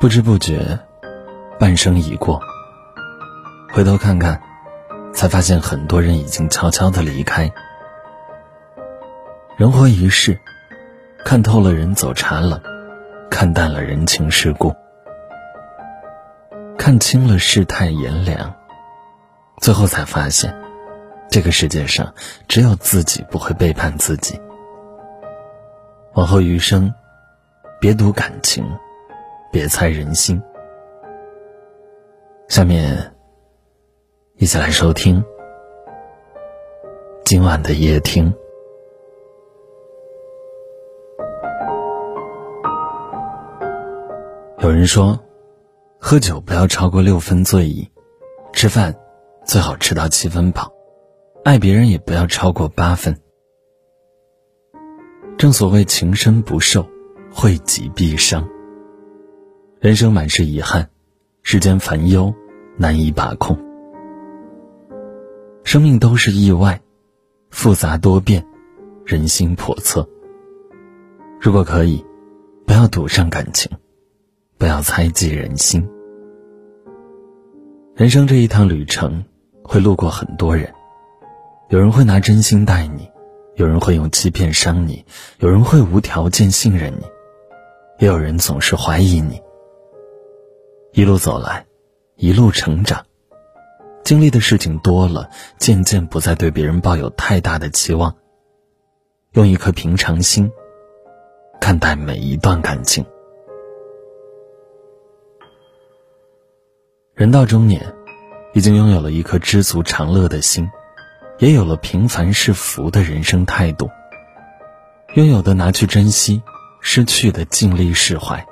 不知不觉，半生已过。回头看看，才发现很多人已经悄悄的离开。人活一世，看透了人走茶冷，看淡了人情世故，看清了世态炎凉，最后才发现，这个世界上只有自己不会背叛自己。往后余生，别赌感情。别猜人心。下面，一起来收听今晚的夜听。有人说，喝酒不要超过六分醉意，吃饭最好吃到七分饱，爱别人也不要超过八分。正所谓情深不寿，惠己必伤。人生满是遗憾，世间烦忧难以把控。生命都是意外，复杂多变，人心叵测。如果可以，不要赌上感情，不要猜忌人心。人生这一趟旅程，会路过很多人，有人会拿真心待你，有人会用欺骗伤你，有人会无条件信任你，也有人总是怀疑你。一路走来，一路成长，经历的事情多了，渐渐不再对别人抱有太大的期望。用一颗平常心看待每一段感情。人到中年，已经拥有了一颗知足常乐的心，也有了平凡是福的人生态度。拥有的拿去珍惜，失去的尽力释怀。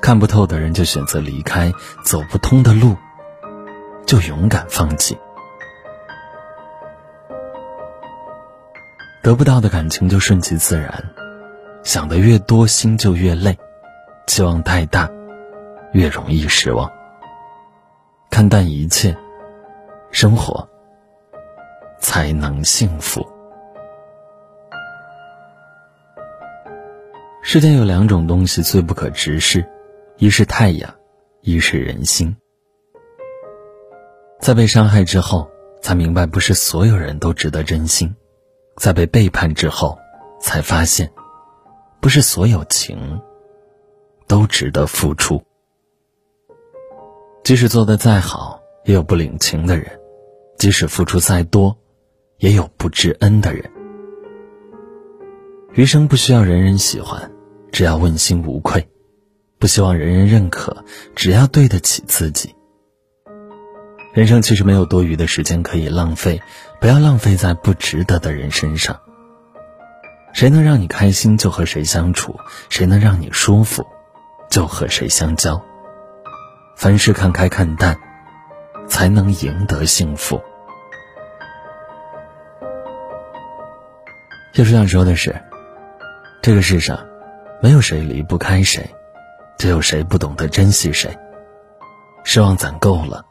看不透的人就选择离开，走不通的路就勇敢放弃。得不到的感情就顺其自然，想的越多心就越累，期望太大越容易失望。看淡一切，生活才能幸福。世间有两种东西最不可直视。一是太阳，一是人心。在被伤害之后，才明白不是所有人都值得真心；在被背叛之后，才发现，不是所有情都值得付出。即使做的再好，也有不领情的人；即使付出再多，也有不知恩的人。余生不需要人人喜欢，只要问心无愧。不希望人人认可，只要对得起自己。人生其实没有多余的时间可以浪费，不要浪费在不值得的人身上。谁能让你开心就和谁相处，谁能让你舒服，就和谁相交。凡事看开看淡，才能赢得幸福。就是想说的是，这个世上，没有谁离不开谁。只有谁不懂得珍惜谁，失望攒够了，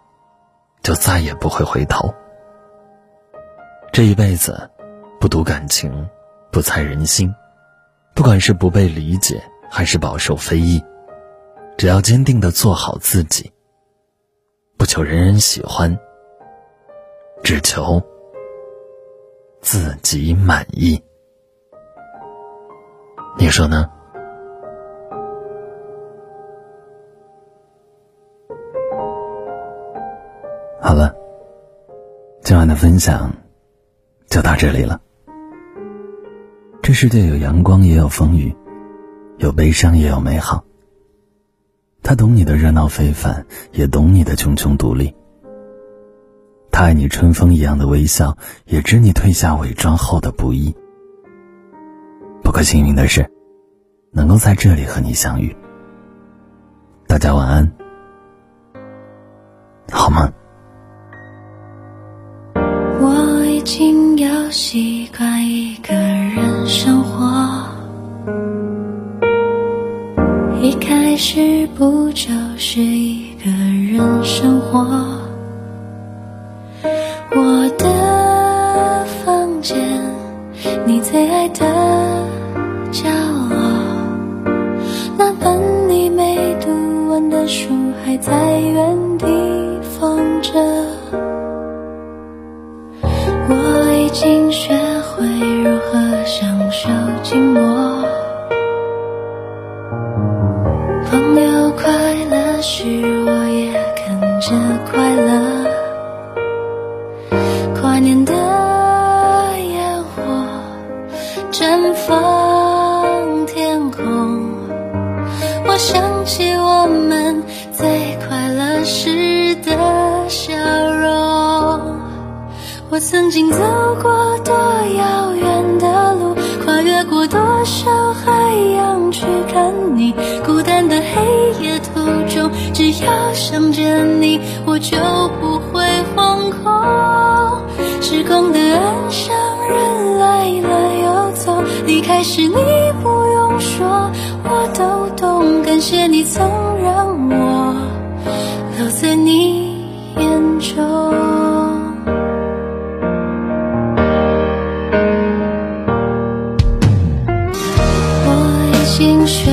就再也不会回头。这一辈子，不赌感情，不猜人心，不管是不被理解还是饱受非议，只要坚定的做好自己，不求人人喜欢，只求自己满意。你说呢？今晚的分享就到这里了。这世界有阳光，也有风雨，有悲伤，也有美好。他懂你的热闹非凡，也懂你的茕茕独立。他爱你春风一样的微笑，也知你褪下伪装后的不易。不过幸运的是，能够在这里和你相遇。大家晚安，好吗？经要习惯一个人生活，一开始不就是一个人生活？我的房间，你最爱的跟着快乐。跨年的烟火绽放天空，我想起我们最快乐时的笑容。我曾经走过多遥远的路，跨越过多少海洋去看你。只要想着你，我就不会惶恐。时光的岸上，人来了又走，离开时你不用说，我都懂。感谢你曾让我留在你眼中。我已经学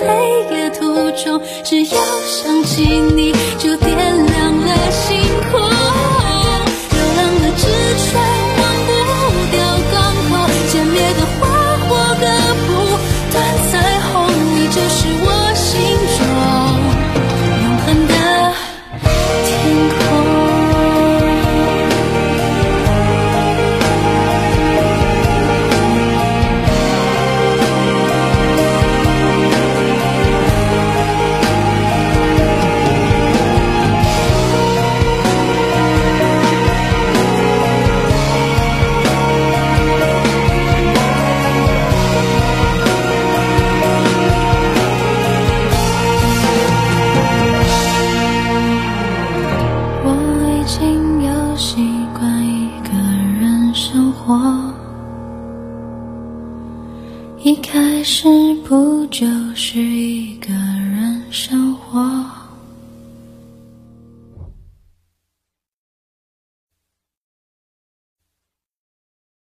黑夜途中，只要想起你，就我，一开始不就是一个人生活？